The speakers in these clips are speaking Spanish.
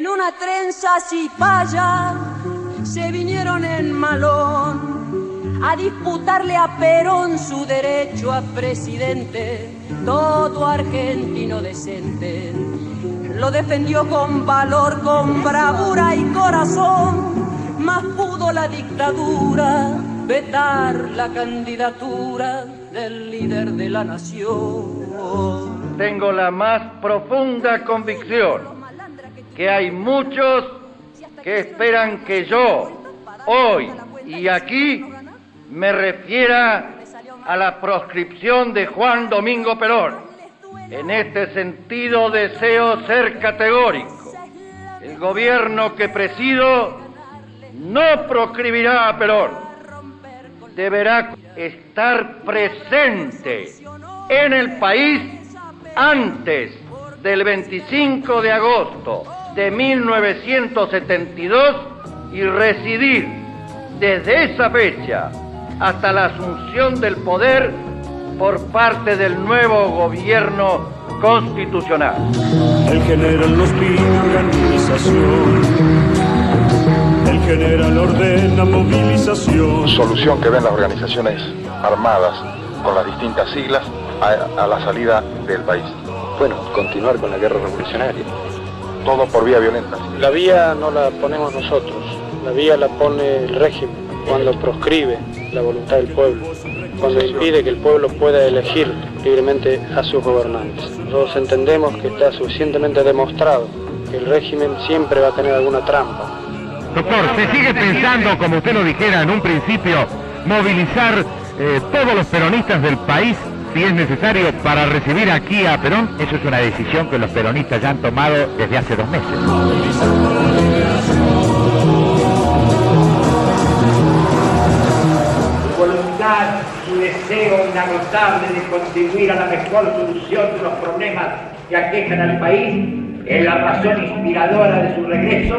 En una trenza cipaya se vinieron en malón a disputarle a Perón su derecho a presidente, todo argentino decente. Lo defendió con valor, con bravura y corazón, más pudo la dictadura vetar la candidatura del líder de la nación. Tengo la más profunda convicción que hay muchos que esperan que yo, hoy y aquí, me refiera a la proscripción de Juan Domingo Perón. En este sentido deseo ser categórico. El gobierno que presido no proscribirá a Perón. Deberá estar presente en el país antes del 25 de agosto de 1972 y residir desde esa fecha hasta la asunción del poder por parte del nuevo gobierno constitucional. El general nos pide organización. El general ordena movilización. Solución que ven las organizaciones armadas con las distintas siglas a, a la salida del país. Bueno, continuar con la guerra revolucionaria todo por vía violenta. La vía no la ponemos nosotros, la vía la pone el régimen cuando proscribe la voluntad del pueblo, cuando impide que el pueblo pueda elegir libremente a sus gobernantes. Nosotros entendemos que está suficientemente demostrado que el régimen siempre va a tener alguna trampa. Doctor, ¿se sigue pensando, como usted lo dijera en un principio, movilizar eh, todos los peronistas del país si es necesario para recibir aquí a Perón, eso es una decisión que los peronistas ya han tomado desde hace dos meses. Voluntad, su deseo inagotable de contribuir a la mejor solución de los problemas que aquejan al país es la razón inspiradora de su regreso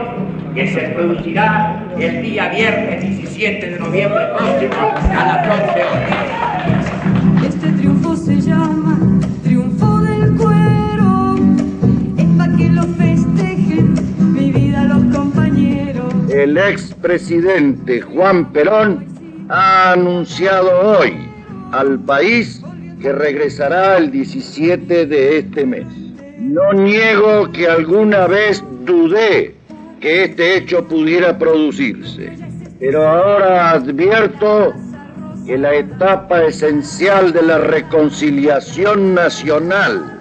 que se producirá el día viernes 17 de noviembre próximo a las 11 horas. El expresidente Juan Perón ha anunciado hoy al país que regresará el 17 de este mes. No niego que alguna vez dudé que este hecho pudiera producirse, pero ahora advierto que la etapa esencial de la reconciliación nacional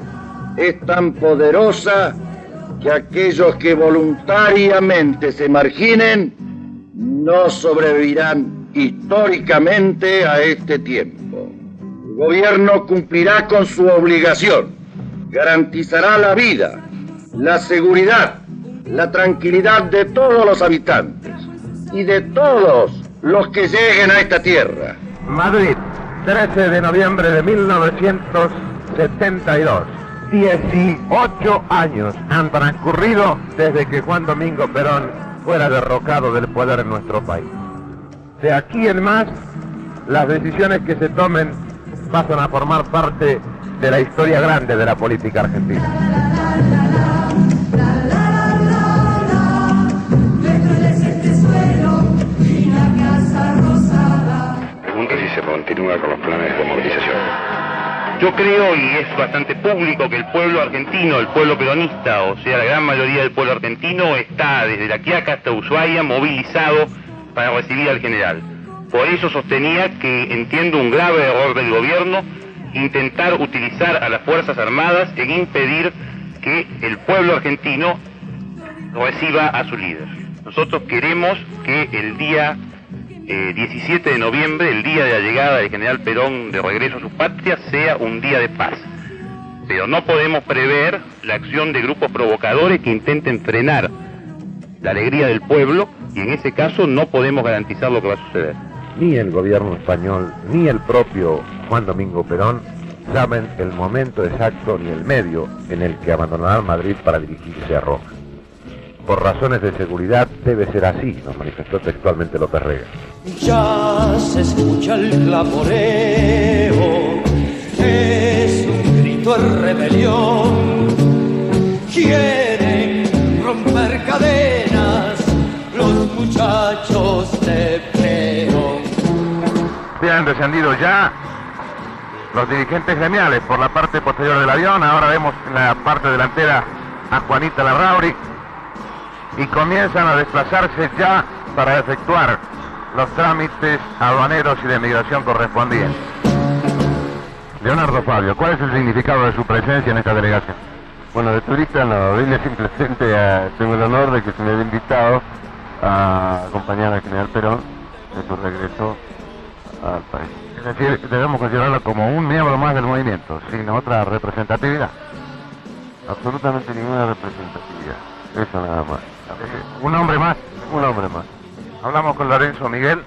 es tan poderosa que aquellos que voluntariamente se marginen no sobrevivirán históricamente a este tiempo. El gobierno cumplirá con su obligación, garantizará la vida, la seguridad, la tranquilidad de todos los habitantes y de todos los que lleguen a esta tierra. Madrid, 13 de noviembre de 1972. 18 años han transcurrido desde que Juan Domingo Perón fuera derrocado del poder en nuestro país. De aquí en más, las decisiones que se tomen pasan a formar parte de la historia grande de la política argentina. Pregunta si se continúa con los planes de movilización. Yo creo, y es bastante público, que el pueblo argentino, el pueblo peronista, o sea, la gran mayoría del pueblo argentino, está desde La Quiaca hasta Ushuaia movilizado para recibir al general. Por eso sostenía que entiendo un grave error del gobierno intentar utilizar a las Fuerzas Armadas en impedir que el pueblo argentino reciba a su líder. Nosotros queremos que el día eh, 17 de noviembre, el día de la llegada del general Perón de regreso a su patria, sea un día de paz. Pero no podemos prever la acción de grupos provocadores que intenten frenar la alegría del pueblo y en ese caso no podemos garantizar lo que va a suceder. Ni el gobierno español, ni el propio Juan Domingo Perón saben el momento exacto ni el medio en el que abandonarán Madrid para dirigirse a Roma. Por razones de seguridad debe ser así, nos manifestó textualmente López Rega. Ya se escucha el clamoreo, es un grito de rebelión. Quieren romper cadenas los muchachos de Perón. Se han descendido ya los dirigentes gremiales por la parte posterior del avión. Ahora vemos en la parte delantera a Juanita Larrauri y comienzan a desplazarse ya para efectuar los trámites aduaneros y de migración correspondientes. Leonardo Fabio, ¿cuál es el significado de su presencia en esta delegación? Bueno, de turista no, vine simplemente a, tengo el honor de que se me haya invitado a acompañar al general Perón en su regreso al país. Es decir, debemos considerarlo como un miembro más del movimiento, sin otra representatividad. Absolutamente ninguna representatividad, eso nada más. Eh, un hombre más. Un hombre más. Hablamos con Lorenzo Miguel,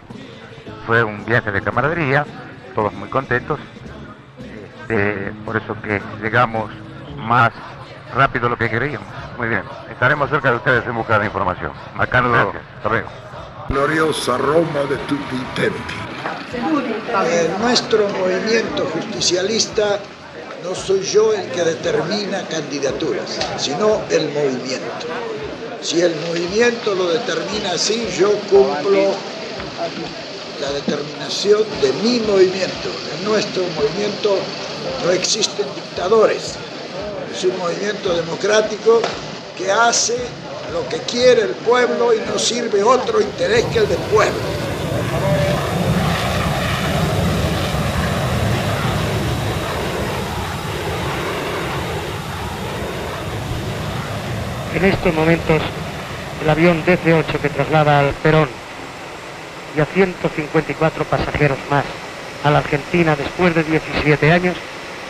fue un viaje de camaradería, todos muy contentos, este, por eso que llegamos más rápido de lo que queríamos. Muy bien, estaremos cerca de ustedes en busca de información. Marcando, hasta luego. Gloriosa Roma de tutti i tempi. En nuestro movimiento justicialista no soy yo el que determina candidaturas, sino el movimiento. Si el movimiento lo determina así, yo cumplo la determinación de mi movimiento. En nuestro movimiento no existen dictadores. Es un movimiento democrático que hace lo que quiere el pueblo y no sirve otro interés que el del pueblo. En estos momentos, el avión DC-8 que traslada al Perón y a 154 pasajeros más a la Argentina después de 17 años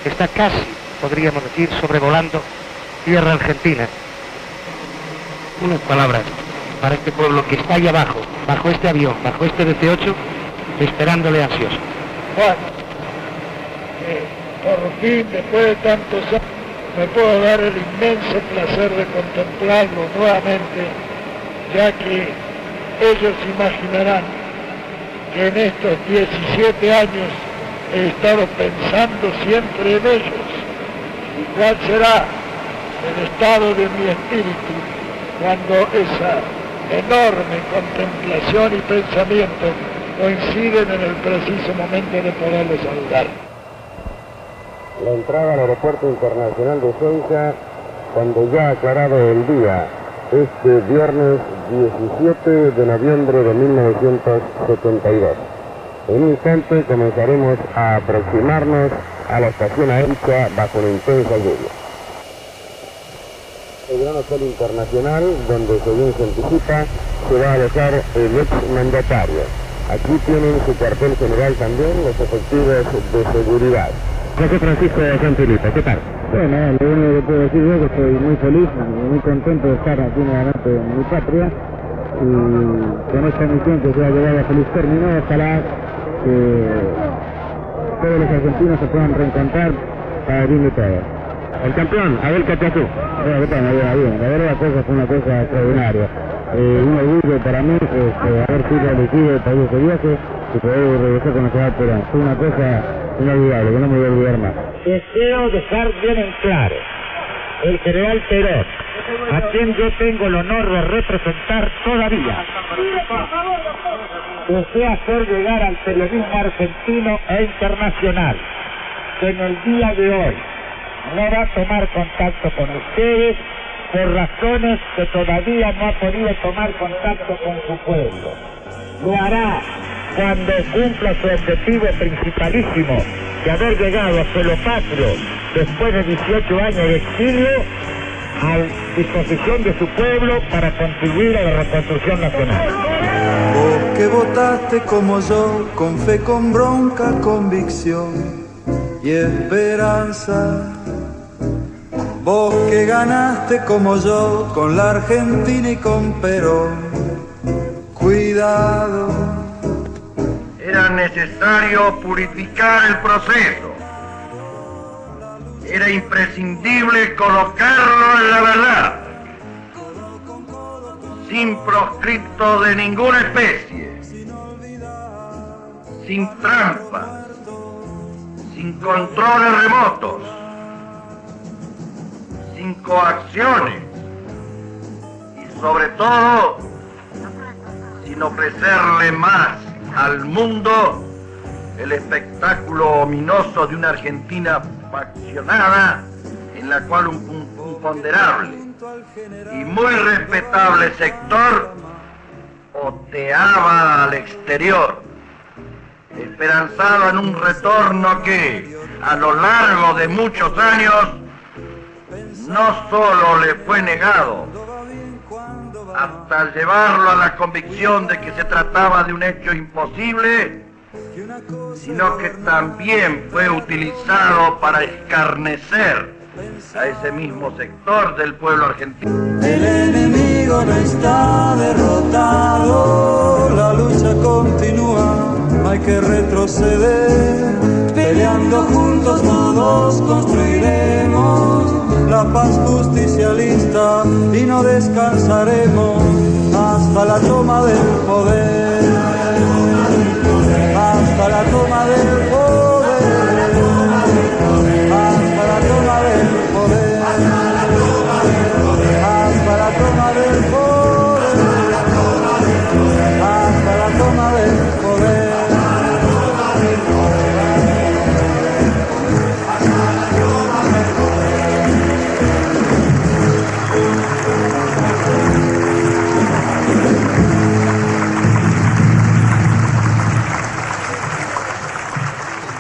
está casi, podríamos decir, sobrevolando tierra argentina. Unas palabras para este pueblo que está ahí abajo, bajo este avión, bajo este DC-8, esperándole ansioso. Eh, por fin, después de tantos años, me puedo dar el inmenso placer de contemplarlo nuevamente, ya que ellos imaginarán que en estos 17 años he estado pensando siempre en ellos. ¿Y cuál será el estado de mi espíritu cuando esa enorme contemplación y pensamiento coinciden en el preciso momento de poderlo saludar? La entrada al aeropuerto internacional de Ceuta, cuando ya aclarado el día, este viernes 17 de noviembre de 1972. En un instante comenzaremos a aproximarnos a la estación aérea bajo una intensa lluvia. El Gran Hotel Internacional, donde según se anticipa, se va a alojar el ex mandatario. Aquí tienen su cuartel general también los efectivos de seguridad. José Francisco de San Felipe, ¿qué tal? Bueno, lo único que puedo decir es que estoy muy feliz, muy contento de estar aquí nuevamente en mi patria y con esta misión que se ha llegado a feliz término, ojalá que todos los argentinos se puedan reencontrar para bien de todos. El campeón, Abel Cachazú. Bueno, ¿qué tal? Bien, bien. La verdad, la cosa fue una cosa extraordinaria. Eh, un orgullo para mí este, haber sido elegido para ese viaje y poder regresar con la Perón. Fue una cosa inolvidable, no me voy a olvidar más. Deseo dejar bien en claro el general Perón, a quien yo tengo el honor de representar todavía. Desea hacer llegar al periodismo argentino e internacional que en el día de hoy no va a tomar contacto con ustedes por razones que todavía no ha podido tomar contacto con su pueblo. Lo hará cuando cumpla su objetivo principalísimo de haber llegado a suelo patrio después de 18 años de exilio a disposición de su pueblo para contribuir a la reconstrucción nacional. Vos que votaste como yo, con fe, con bronca, convicción y esperanza. Vos que ganaste como yo, con la Argentina y con Perón. Cuidado. Era necesario purificar el proceso. Era imprescindible colocarlo en la verdad, sin proscripto de ninguna especie, sin trampa, sin controles remotos, sin coacciones sobre todo sin ofrecerle más al mundo el espectáculo ominoso de una Argentina faccionada en la cual un ponderable y muy respetable sector oteaba al exterior, esperanzado en un retorno que, a lo largo de muchos años, no solo le fue negado, hasta llevarlo a la convicción de que se trataba de un hecho imposible, sino que también fue utilizado para escarnecer a ese mismo sector del pueblo argentino. El enemigo no está derrotado, la lucha continúa, hay que retroceder, peleando juntos todos construiremos la paz justicialista y no descansaremos hasta la toma del poder, hasta la toma del poder.